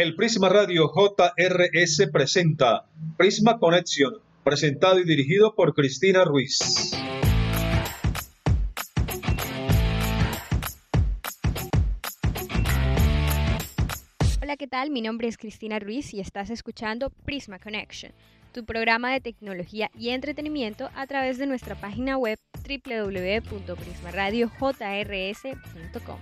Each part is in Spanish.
El Prisma Radio JRS presenta Prisma Connection, presentado y dirigido por Cristina Ruiz. Hola, ¿qué tal? Mi nombre es Cristina Ruiz y estás escuchando Prisma Connection, tu programa de tecnología y entretenimiento a través de nuestra página web www.prismaradiojrs.com.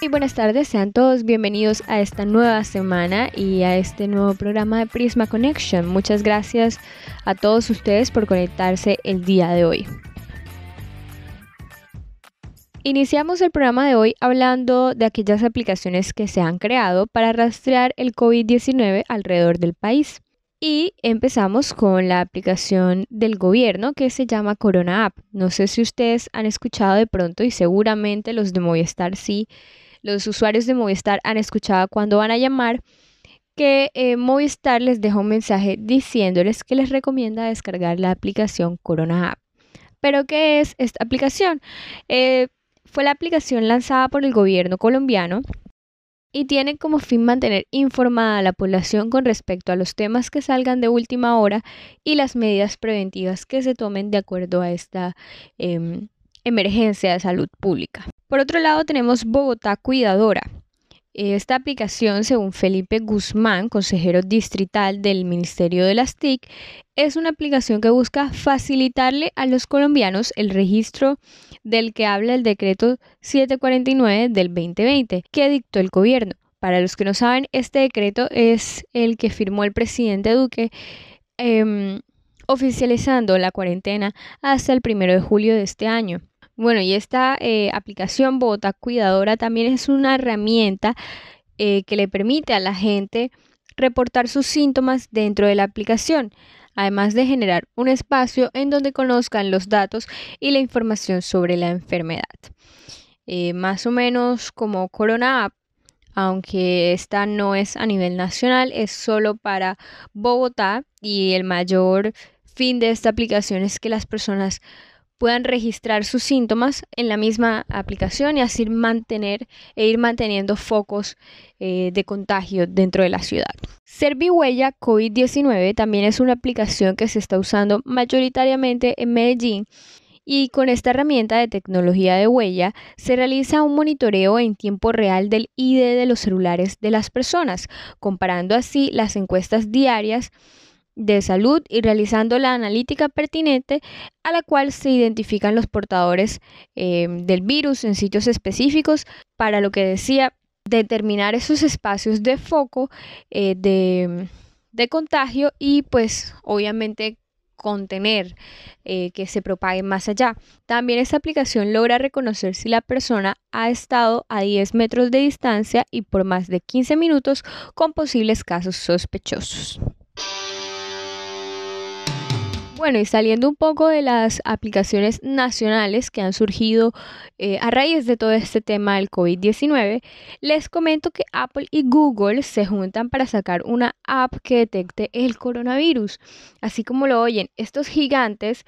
Y buenas tardes, sean todos bienvenidos a esta nueva semana y a este nuevo programa de Prisma Connection. Muchas gracias a todos ustedes por conectarse el día de hoy. Iniciamos el programa de hoy hablando de aquellas aplicaciones que se han creado para rastrear el COVID-19 alrededor del país. Y empezamos con la aplicación del gobierno que se llama Corona App. No sé si ustedes han escuchado de pronto y seguramente los de Movistar sí los usuarios de Movistar han escuchado cuando van a llamar que eh, Movistar les deja un mensaje diciéndoles que les recomienda descargar la aplicación Corona App. ¿Pero qué es esta aplicación? Eh, fue la aplicación lanzada por el gobierno colombiano y tiene como fin mantener informada a la población con respecto a los temas que salgan de última hora y las medidas preventivas que se tomen de acuerdo a esta em, emergencia de salud pública. Por otro lado, tenemos Bogotá Cuidadora. Esta aplicación, según Felipe Guzmán, consejero distrital del Ministerio de las TIC, es una aplicación que busca facilitarle a los colombianos el registro del que habla el decreto 749 del 2020 que dictó el gobierno. Para los que no saben, este decreto es el que firmó el presidente Duque em, oficializando la cuarentena hasta el primero de julio de este año. Bueno, y esta eh, aplicación Bota Cuidadora también es una herramienta eh, que le permite a la gente reportar sus síntomas dentro de la aplicación, además de generar un espacio en donde conozcan los datos y la información sobre la enfermedad. Eh, más o menos como Corona App, aunque esta no es a nivel nacional, es solo para Bogotá y el mayor fin de esta aplicación es que las personas puedan registrar sus síntomas en la misma aplicación y así mantener e ir manteniendo focos eh, de contagio dentro de la ciudad. Servihuella COVID-19 también es una aplicación que se está usando mayoritariamente en Medellín y con esta herramienta de tecnología de huella se realiza un monitoreo en tiempo real del ID de los celulares de las personas, comparando así las encuestas diarias de salud y realizando la analítica pertinente a la cual se identifican los portadores eh, del virus en sitios específicos para lo que decía determinar esos espacios de foco eh, de, de, contagio y pues obviamente contener eh, que se propague más allá. También esta aplicación logra reconocer si la persona ha estado a 10 metros de distancia y por más de 15 minutos con posibles casos sospechosos. Bueno, y saliendo un poco de las aplicaciones nacionales que han surgido eh, a raíz de todo este tema del COVID-19, les comento que Apple y Google se juntan para sacar una app que detecte el coronavirus. Así como lo oyen, estos gigantes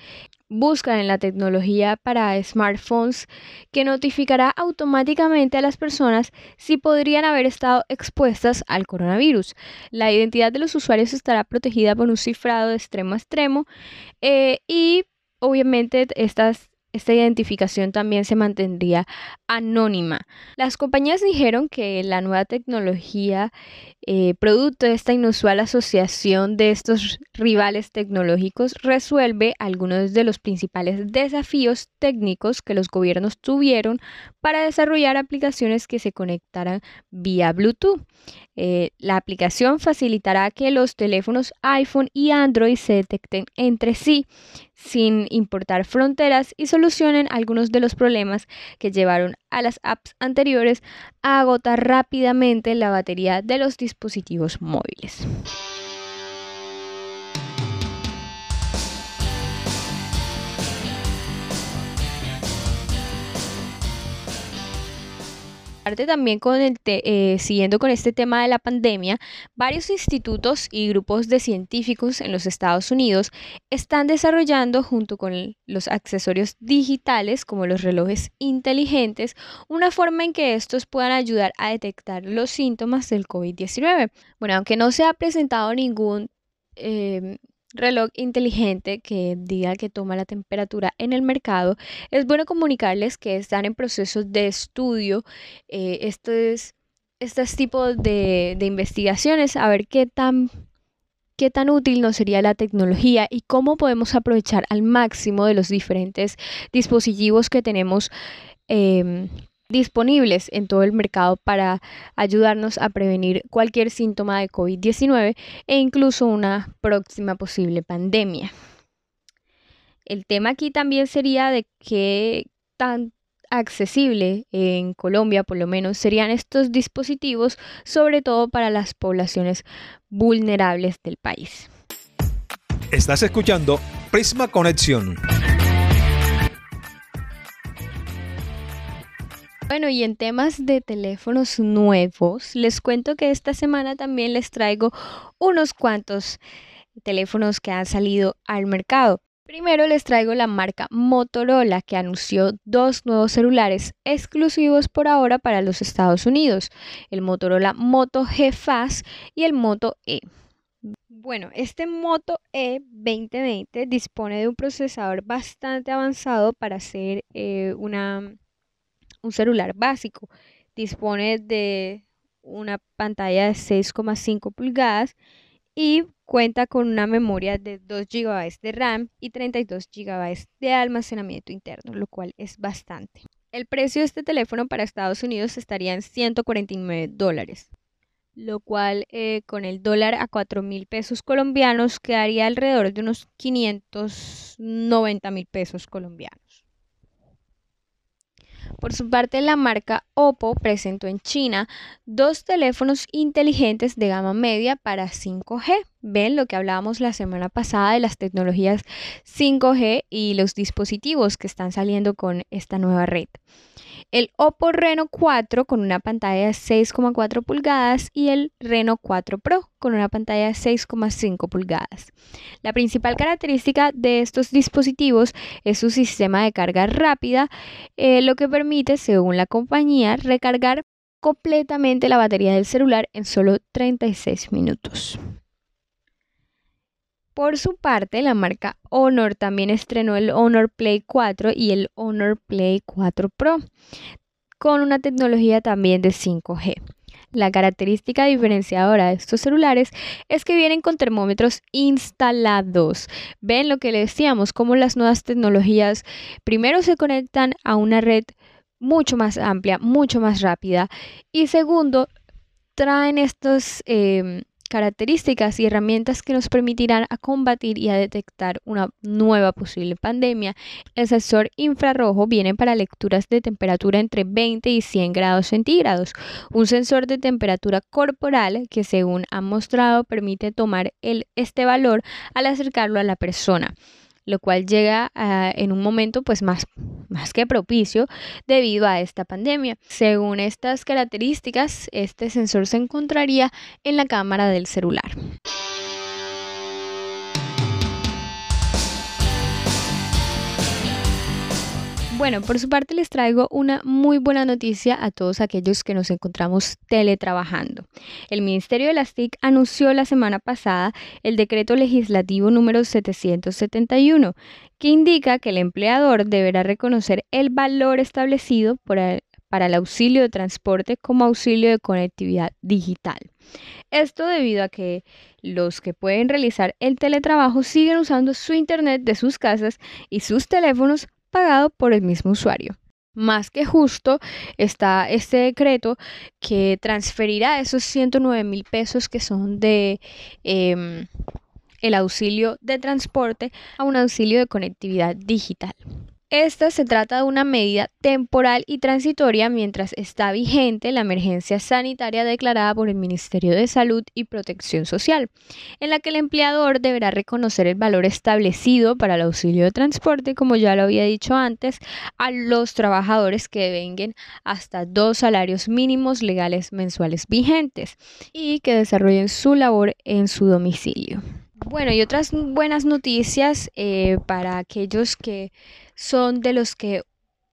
buscan en la tecnología para smartphones que notificará automáticamente a las personas si podrían haber estado expuestas al coronavirus. La identidad de los usuarios estará protegida por un cifrado de extremo a extremo eh, y obviamente estas esta identificación también se mantendría anónima. Las compañías dijeron que la nueva tecnología, eh, producto de esta inusual asociación de estos rivales tecnológicos, resuelve algunos de los principales desafíos técnicos que los gobiernos tuvieron para desarrollar aplicaciones que se conectaran vía Bluetooth. Eh, la aplicación facilitará que los teléfonos iPhone y Android se detecten entre sí sin importar fronteras y solucionen algunos de los problemas que llevaron a las apps anteriores a agotar rápidamente la batería de los dispositivos móviles. También con el eh, siguiendo con este tema de la pandemia, varios institutos y grupos de científicos en los Estados Unidos están desarrollando junto con los accesorios digitales como los relojes inteligentes una forma en que estos puedan ayudar a detectar los síntomas del COVID-19. Bueno, aunque no se ha presentado ningún em, reloj inteligente que diga que toma la temperatura en el mercado, es bueno comunicarles que están en proceso de estudio eh, estos, estos tipos de, de investigaciones, a ver qué tan qué tan útil nos sería la tecnología y cómo podemos aprovechar al máximo de los diferentes dispositivos que tenemos em, disponibles en todo el mercado para ayudarnos a prevenir cualquier síntoma de COVID-19 e incluso una próxima posible pandemia. El tema aquí también sería de qué tan accesible en Colombia, por lo menos, serían estos dispositivos, sobre todo para las poblaciones vulnerables del país. Estás escuchando Prisma Conexión. Bueno, y en temas de teléfonos nuevos, les cuento que esta semana también les traigo unos cuantos teléfonos que han salido al mercado. Primero les traigo la marca Motorola que anunció dos nuevos celulares exclusivos por ahora para los Estados Unidos, el Motorola Moto G Fast y el Moto E. Bueno, este Moto E 2020 dispone de un procesador bastante avanzado para hacer eh, una un celular básico. Dispone de una pantalla de 6,5 pulgadas y cuenta con una memoria de 2 GB de RAM y 32 GB de almacenamiento interno, lo cual es bastante. El precio de este teléfono para Estados Unidos estaría en 149 dólares, lo cual eh, con el dólar a 4 mil pesos colombianos quedaría alrededor de unos 590 mil pesos colombianos. Por su parte, la marca Oppo presentó en China dos teléfonos inteligentes de gama media para 5G. Ven lo que hablábamos la semana pasada de las tecnologías 5G y los dispositivos que están saliendo con esta nueva red el Oppo Reno 4 con una pantalla de 6,4 pulgadas y el Reno 4 Pro con una pantalla de 6,5 pulgadas. La principal característica de estos dispositivos es su sistema de carga rápida, eh, lo que permite, según la compañía, recargar completamente la batería del celular en solo 36 minutos. Por su parte, la marca Honor también estrenó el Honor Play 4 y el Honor Play 4 Pro con una tecnología también de 5G. La característica diferenciadora de estos celulares es que vienen con termómetros instalados. Ven lo que le decíamos, cómo las nuevas tecnologías primero se conectan a una red mucho más amplia, mucho más rápida y segundo, traen estos... Em, características y herramientas que nos permitirán a combatir y a detectar una nueva posible pandemia. El sensor infrarrojo viene para lecturas de temperatura entre 20 y 100 grados centígrados. Un sensor de temperatura corporal que según han mostrado permite tomar el, este valor al acercarlo a la persona lo cual llega en un momento pues más, más que propicio debido a esta pandemia. Según estas características, este sensor se encontraría en la cámara del celular. Bueno, por su parte les traigo una muy buena noticia a todos aquellos que nos encontramos teletrabajando. El Ministerio de las TIC anunció la semana pasada el decreto legislativo número 771, que indica que el empleador deberá reconocer el valor establecido para el auxilio de transporte como auxilio de conectividad digital. Esto debido a que los que pueden realizar el teletrabajo siguen usando su internet de sus casas y sus teléfonos pagado por el mismo usuario. Más que justo está este decreto que transferirá esos 109 mil pesos que son de em, el auxilio de transporte a un auxilio de conectividad digital. Esta se trata de una medida temporal y transitoria mientras está vigente la emergencia sanitaria declarada por el Ministerio de Salud y Protección Social, en la que el empleador deberá reconocer el valor establecido para el auxilio de transporte, como ya lo había dicho antes, a los trabajadores que vengan hasta dos salarios mínimos legales mensuales vigentes y que desarrollen su labor en su domicilio. Bueno, y otras buenas noticias eh, para aquellos que son de los que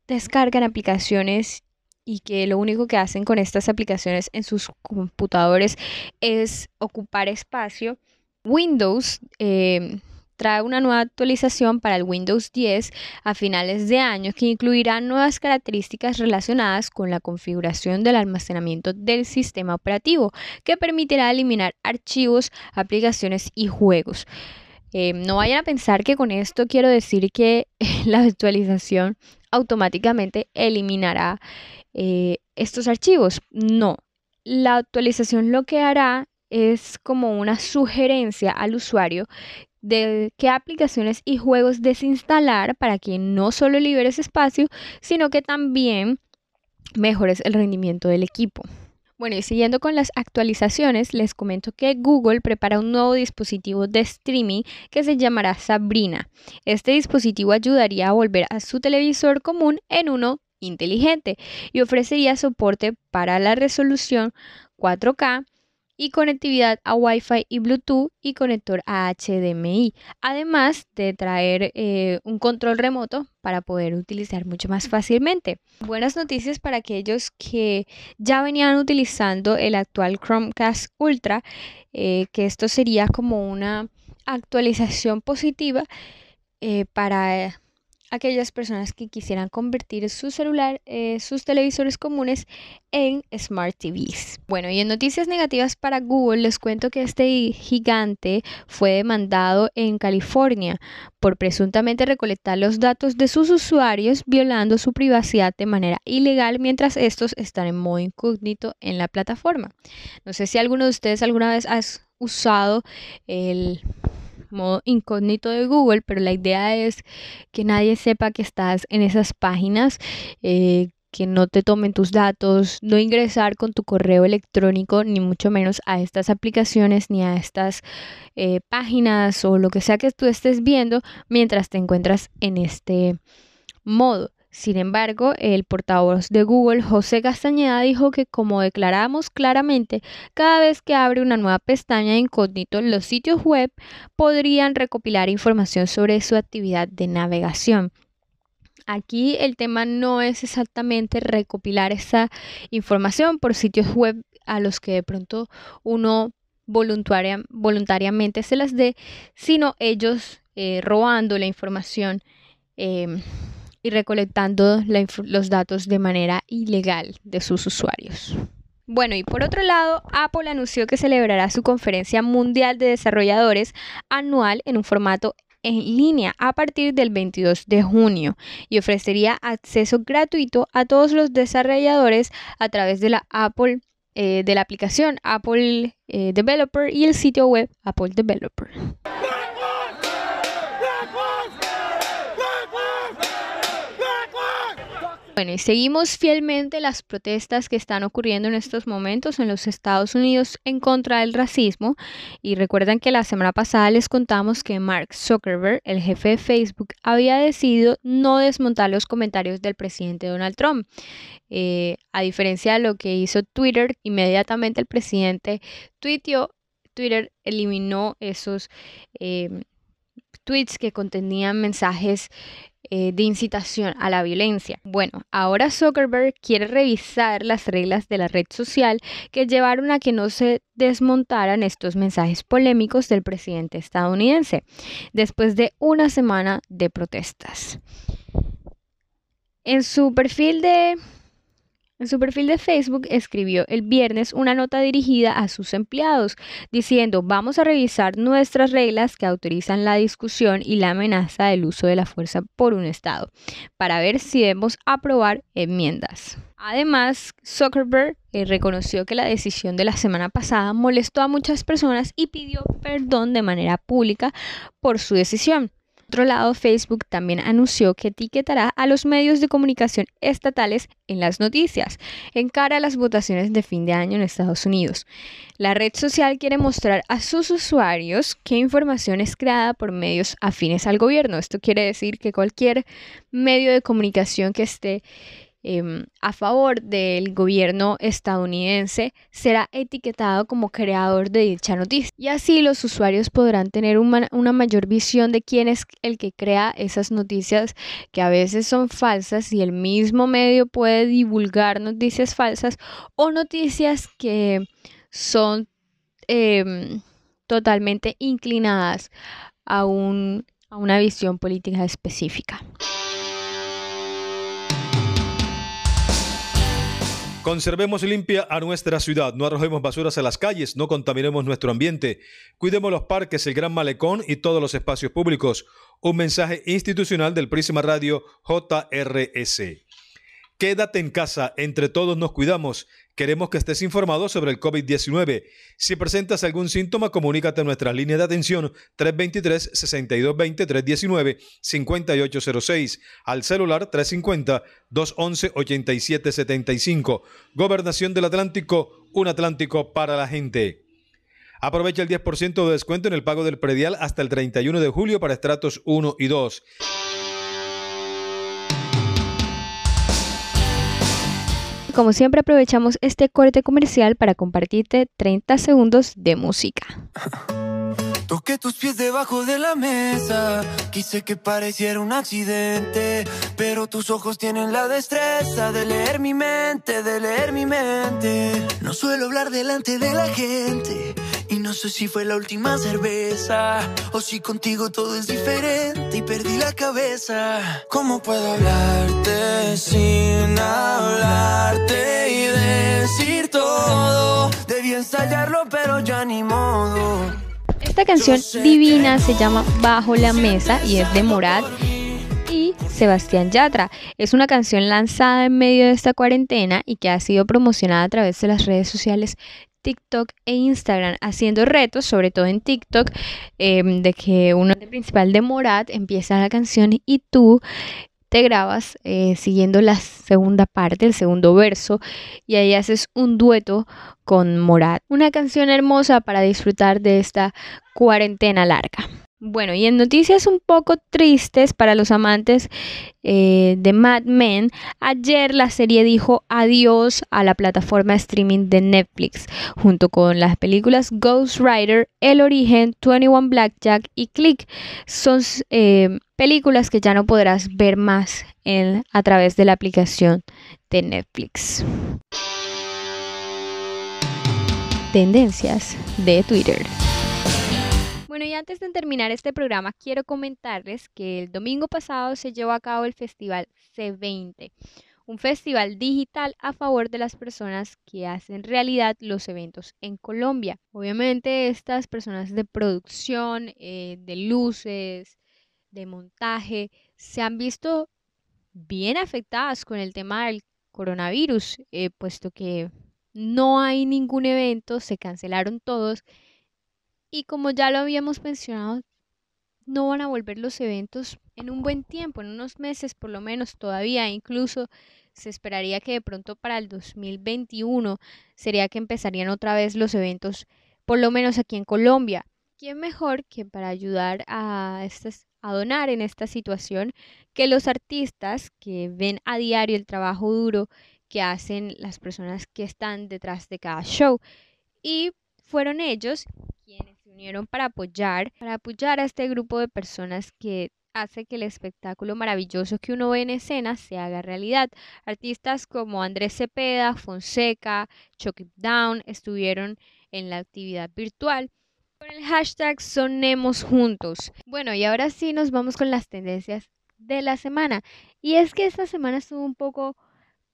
descargan aplicaciones y que lo único que hacen con estas aplicaciones en sus computadores es ocupar espacio. Windows eh, trae una nueva actualización para el Windows 10 a finales de año que incluirá nuevas características relacionadas con la configuración del almacenamiento del sistema operativo, que permitirá eliminar archivos, aplicaciones y juegos. Eh, no vayan a pensar que con esto quiero decir que la actualización automáticamente eliminará eh, estos archivos. No, la actualización lo que hará es como una sugerencia al usuario de qué aplicaciones y juegos desinstalar para que no solo liberes espacio, sino que también mejores el rendimiento del equipo. Bueno, y siguiendo con las actualizaciones, les comento que Google prepara un nuevo dispositivo de streaming que se llamará Sabrina. Este dispositivo ayudaría a volver a su televisor común en uno inteligente y ofrecería soporte para la resolución 4K y conectividad a Wi-Fi y Bluetooth y conector a HDMI, además de traer eh, un control remoto para poder utilizar mucho más fácilmente. Buenas noticias para aquellos que ya venían utilizando el actual Chromecast Ultra, eh, que esto sería como una actualización positiva eh, para aquellas personas que quisieran convertir su celular, eh, sus televisores comunes en Smart TVs. Bueno, y en noticias negativas para Google les cuento que este gigante fue demandado en California por presuntamente recolectar los datos de sus usuarios violando su privacidad de manera ilegal mientras estos están en modo incógnito en la plataforma. No sé si alguno de ustedes alguna vez ha usado el modo incógnito de Google, pero la idea es que nadie sepa que estás en esas páginas, eh, que no te tomen tus datos, no ingresar con tu correo electrónico, ni mucho menos a estas aplicaciones, ni a estas eh, páginas o lo que sea que tú estés viendo mientras te encuentras en este modo. Sin embargo, el portavoz de Google, José Castañeda, dijo que como declaramos claramente, cada vez que abre una nueva pestaña de incógnito, los sitios web podrían recopilar información sobre su actividad de navegación. Aquí el tema no es exactamente recopilar esa información por sitios web a los que de pronto uno voluntariamente se las dé, sino ellos eh, robando la información. Em, y recolectando los datos de manera ilegal de sus usuarios. Bueno, y por otro lado, Apple anunció que celebrará su conferencia mundial de desarrolladores anual en un formato en línea a partir del 22 de junio y ofrecería acceso gratuito a todos los desarrolladores a través de la Apple eh, de la aplicación Apple eh, Developer y el sitio web Apple Developer. Bueno, y seguimos fielmente las protestas que están ocurriendo en estos momentos en los Estados Unidos en contra del racismo. Y recuerdan que la semana pasada les contamos que Mark Zuckerberg, el jefe de Facebook, había decidido no desmontar los comentarios del presidente Donald Trump. Eh, a diferencia de lo que hizo Twitter, inmediatamente el presidente tuiteó, Twitter eliminó esos eh, tweets que contenían mensajes eh, de incitación a la violencia. Bueno, ahora Zuckerberg quiere revisar las reglas de la red social que llevaron a que no se desmontaran estos mensajes polémicos del presidente estadounidense después de una semana de protestas. En su perfil de en su perfil de Facebook escribió el viernes una nota dirigida a sus empleados diciendo vamos a revisar nuestras reglas que autorizan la discusión y la amenaza del uso de la fuerza por un Estado para ver si debemos aprobar enmiendas. Además, Zuckerberg eh, reconoció que la decisión de la semana pasada molestó a muchas personas y pidió perdón de manera pública por su decisión. Otro lado, Facebook también anunció que etiquetará a los medios de comunicación estatales en las noticias, en cara a las votaciones de fin de año en Estados Unidos. La red social quiere mostrar a sus usuarios qué información es creada por medios afines al gobierno. Esto quiere decir que cualquier medio de comunicación que esté Em, a favor del gobierno estadounidense será etiquetado como creador de dicha noticia. Y así los usuarios podrán tener una, mayor visión de quién es el que crea esas noticias que a veces son falsas y el mismo medio puede divulgar noticias falsas o noticias que son em, totalmente inclinadas a, un, a una visión política específica. Conservemos limpia a nuestra ciudad, no arrojemos basuras a las calles, no contaminemos nuestro ambiente, cuidemos los parques, el Gran Malecón y todos los espacios públicos. Un mensaje institucional del Prisma Radio JRS. Quédate en casa, entre todos nos cuidamos. Queremos que estés informado sobre el COVID-19. Si presentas algún síntoma, comunícate a nuestra línea de atención 323-6220-319-5806, al celular 350-211-8775. Gobernación del Atlántico, un Atlántico para la gente. Aprovecha el 10% de descuento en el pago del predial hasta el 31 de julio para estratos 1 y 2. Como siempre aprovechamos este corte comercial para compartirte 30 segundos de música. Toqué tus pies debajo de la mesa, quise que pareciera un accidente, pero tus ojos tienen la destreza de leer mi mente, de leer mi mente. No suelo hablar delante de la gente, y no sé si fue la última cerveza, o si contigo todo es diferente y perdí la cabeza. ¿Cómo puedo hablarte sin hablarte y decir todo? Debí ensayarlo, pero ya ni modo. Esta canción divina se llama Bajo la Mesa y es de Morat y Sebastián Yatra. Es una canción lanzada en medio de esta cuarentena y que ha sido promocionada a través de las redes sociales TikTok e Instagram, haciendo retos, sobre todo en TikTok, em, de que uno principal de Morat empieza la canción y tú te grabas eh, siguiendo la segunda parte, el segundo verso, y ahí haces un dueto con Morat. Una canción hermosa para disfrutar de esta cuarentena larga. Bueno, y en noticias un poco tristes para los amantes eh, de Mad Men, ayer la serie dijo adiós a la plataforma streaming de Netflix, junto con las películas Ghost Rider, El Origen, 21 Blackjack y Click. Son eh, películas que ya no podrás ver más en, a través de la aplicación de Netflix. Tendencias de Twitter. Bueno, y antes de terminar este programa, quiero comentarles que el domingo pasado se llevó a cabo el Festival C20, un festival digital a favor de las personas que hacen realidad los eventos en Colombia. Obviamente estas personas de producción, eh, de luces, de montaje, se han visto bien afectadas con el tema del coronavirus, eh, puesto que no hay ningún evento, se cancelaron todos y como ya lo habíamos mencionado, no van a volver los eventos en un buen tiempo, en unos meses por lo menos todavía, incluso se esperaría que de pronto para el 2021 sería que empezarían otra vez los eventos, por lo menos aquí en Colombia. ¿Quién mejor que para ayudar a, estas, a donar en esta situación que los artistas que ven a diario el trabajo duro que hacen las personas que están detrás de cada show? Y fueron ellos para apoyar, para apoyar a este grupo de personas que hace que el espectáculo maravilloso que uno ve en escena se haga realidad. Artistas como Andrés Cepeda, Fonseca, Chuck Down estuvieron en la actividad virtual con el hashtag Sonemos Juntos. Bueno, y ahora sí nos vamos con las tendencias de la semana. Y es que esta semana estuvo un poco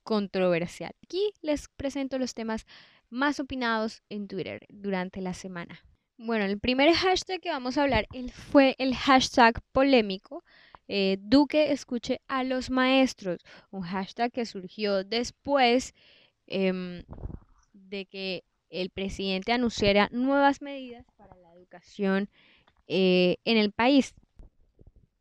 controversial. Aquí les presento los temas más opinados en Twitter durante la semana. Bueno, el primer hashtag que vamos a hablar fue el hashtag polémico. Eh, Duque escuche a los maestros, un hashtag que surgió después em, de que el presidente anunciara nuevas medidas para la educación eh, en el país.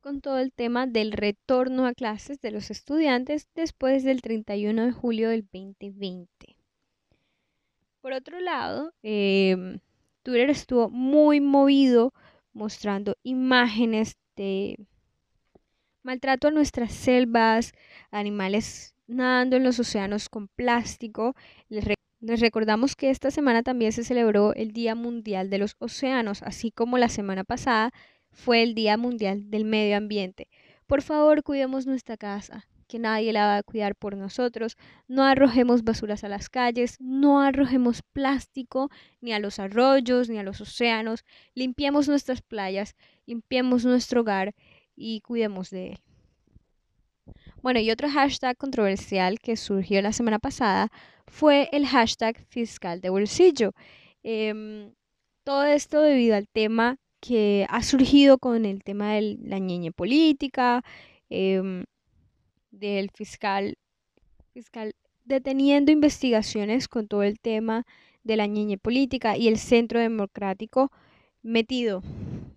con todo el tema del retorno a clases de los estudiantes después del 31 de julio del 2020. Por otro lado, em, Twitter estuvo muy movido mostrando imágenes de maltrato a nuestras selvas, animales nadando en los océanos con plástico. Les, les, recordamos que esta semana también se celebró el Día Mundial de los Océanos, así como la semana pasada fue el Día Mundial del Medio Ambiente. Por favor, cuidemos nuestra casa, que nadie la va a cuidar por nosotros. No arrojemos basuras a las calles, no arrojemos plástico ni a los arroyos ni a los océanos. Limpiemos nuestras playas, limpiemos nuestro hogar y cuidemos de él. Bueno, y otro hashtag controversial que surgió la semana pasada fue el hashtag fiscal de bolsillo. Em, todo esto debido al tema que ha surgido con el tema de la ñeñe política, em, del fiscal, fiscal deteniendo investigaciones con todo el tema de la ñeñe política y el centro democrático metido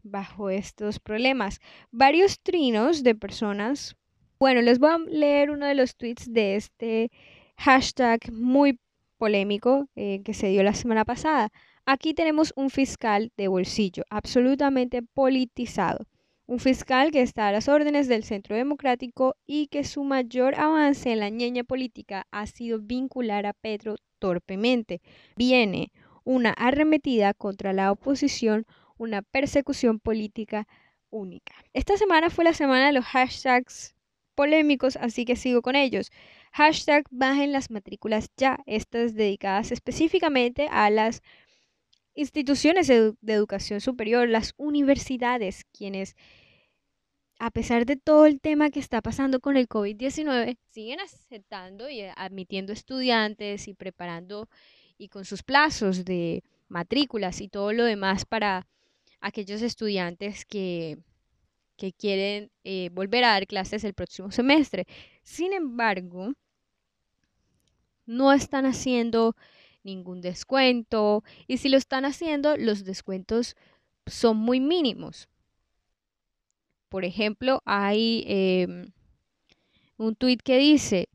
bajo estos problemas. Varios trinos de personas. Bueno, les voy a leer uno de los tweets de este hashtag muy polémico eh, que se dio la semana pasada. Aquí tenemos un fiscal de bolsillo, absolutamente politizado. Un fiscal que está a las órdenes del Centro Democrático y que su mayor avance en la ñeña política ha sido vincular a Petro torpemente. Viene una arremetida contra la oposición, una persecución política única. Esta semana fue la semana de los hashtags polémicos, así que sigo con ellos. Hashtag bajen las matrículas ya, estas dedicadas específicamente a las instituciones de, educación superior, las universidades, quienes, a pesar de todo el tema que está pasando con el COVID-19, siguen aceptando y admitiendo estudiantes y preparando y con sus plazos de matrículas y todo lo demás para aquellos estudiantes que, que quieren eh, volver a dar clases el próximo semestre. Sin embargo, no están haciendo ningún descuento y si lo están haciendo, los descuentos son muy mínimos. Por ejemplo, hay em, un tuit que dice,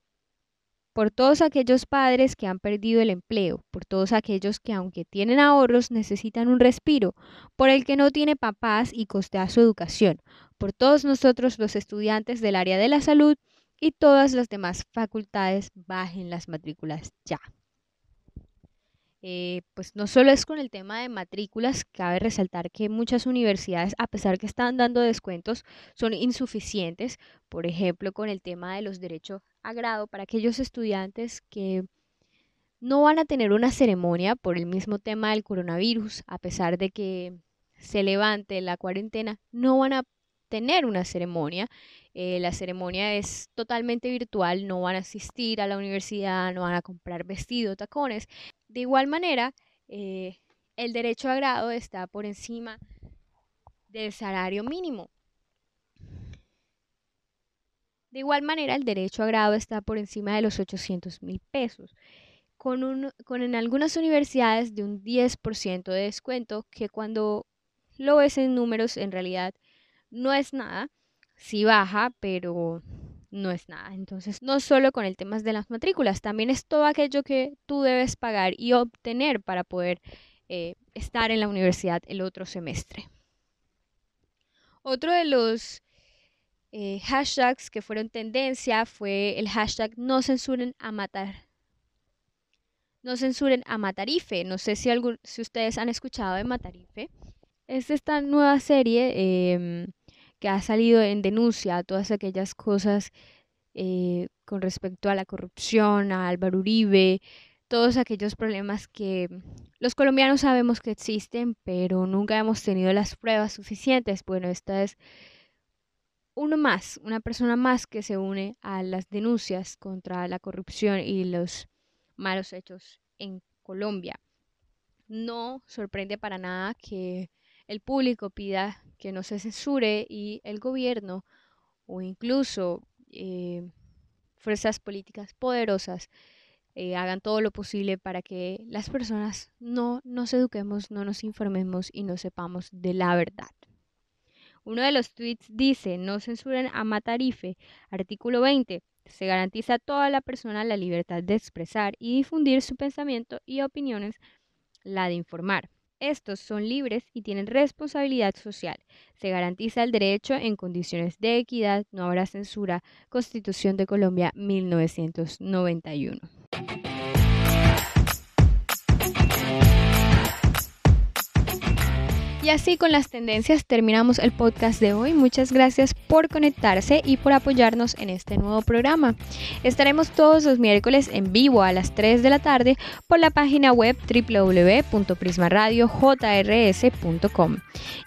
por todos aquellos padres que han perdido el empleo, por todos aquellos que aunque tienen ahorros necesitan un respiro, por el que no tiene papás y costea su educación, por todos nosotros los estudiantes del área de la salud y todas las demás facultades bajen las matrículas ya. Eh, pues no solo es con el tema de matrículas, cabe resaltar que muchas universidades, a pesar que están dando descuentos, son insuficientes, por ejemplo, con el tema de los derechos a grado para aquellos estudiantes que no van a tener una ceremonia por el mismo tema del coronavirus, a pesar de que se levante la cuarentena, no van a tener una ceremonia. Eh, la ceremonia es totalmente virtual, no van a asistir a la universidad, no van a comprar vestidos, tacones. De igual manera, eh, el derecho a grado está por encima del salario mínimo. De igual manera, el derecho a grado está por encima de los 800 mil pesos, con, un, con en algunas universidades de un 10% de descuento, que cuando lo ves en números en realidad no es nada. Sí baja, pero no es nada. Entonces, no solo con el tema de las matrículas, también es todo aquello que tú debes pagar y obtener para poder eh, estar en la universidad el otro semestre. Otro de los eh, hashtags que fueron tendencia fue el hashtag no censuren a matar. No censuren a Matarife. No sé si, si ustedes han escuchado de Matarife. Es esta nueva serie em, que ha salido en denuncia a todas aquellas cosas eh, con respecto a la corrupción, a Álvaro Uribe, todos aquellos problemas que los colombianos sabemos que existen, pero nunca hemos tenido las pruebas suficientes. Bueno, esta es uno más, una persona más que se une a las denuncias contra la corrupción y los malos hechos en Colombia. No sorprende para nada que el público pida que no se censure y el gobierno o incluso eh, fuerzas políticas poderosas eh, hagan todo lo posible para que las personas no nos eduquemos, no nos informemos y no sepamos de la verdad. Uno de los tweets dice, no censuren a Matarife. Artículo 20. Se garantiza a toda la persona la libertad de expresar y difundir su pensamiento y opiniones, la de informar. Estos son libres y tienen responsabilidad social. Se garantiza el derecho en condiciones de equidad, no habrá censura. Constitución de Colombia 1991. Y así con las tendencias terminamos el podcast de hoy. Muchas gracias por conectarse y por apoyarnos en este nuevo programa. Estaremos todos los miércoles en vivo a las 3 de la tarde por la página web www.prismaradiojrs.com.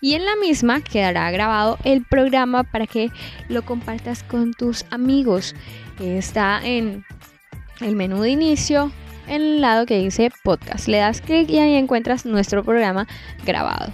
Y en la misma quedará grabado el programa para que lo compartas con tus amigos. Está en el menú de inicio en el lado que dice podcast. Le das clic y ahí encuentras nuestro programa grabado.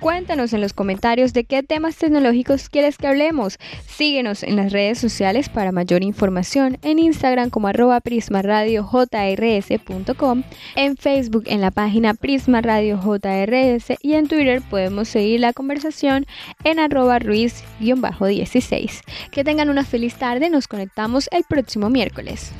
Cuéntanos en los comentarios de qué temas tecnológicos quieres que hablemos. Síguenos en las redes sociales para mayor información, en Instagram como arroba prismaradiojrs.com, en Facebook en la página Prisma Radio JRS y en Twitter podemos seguir la conversación en arroba ruiz-16. Que tengan una feliz tarde, nos conectamos el próximo miércoles.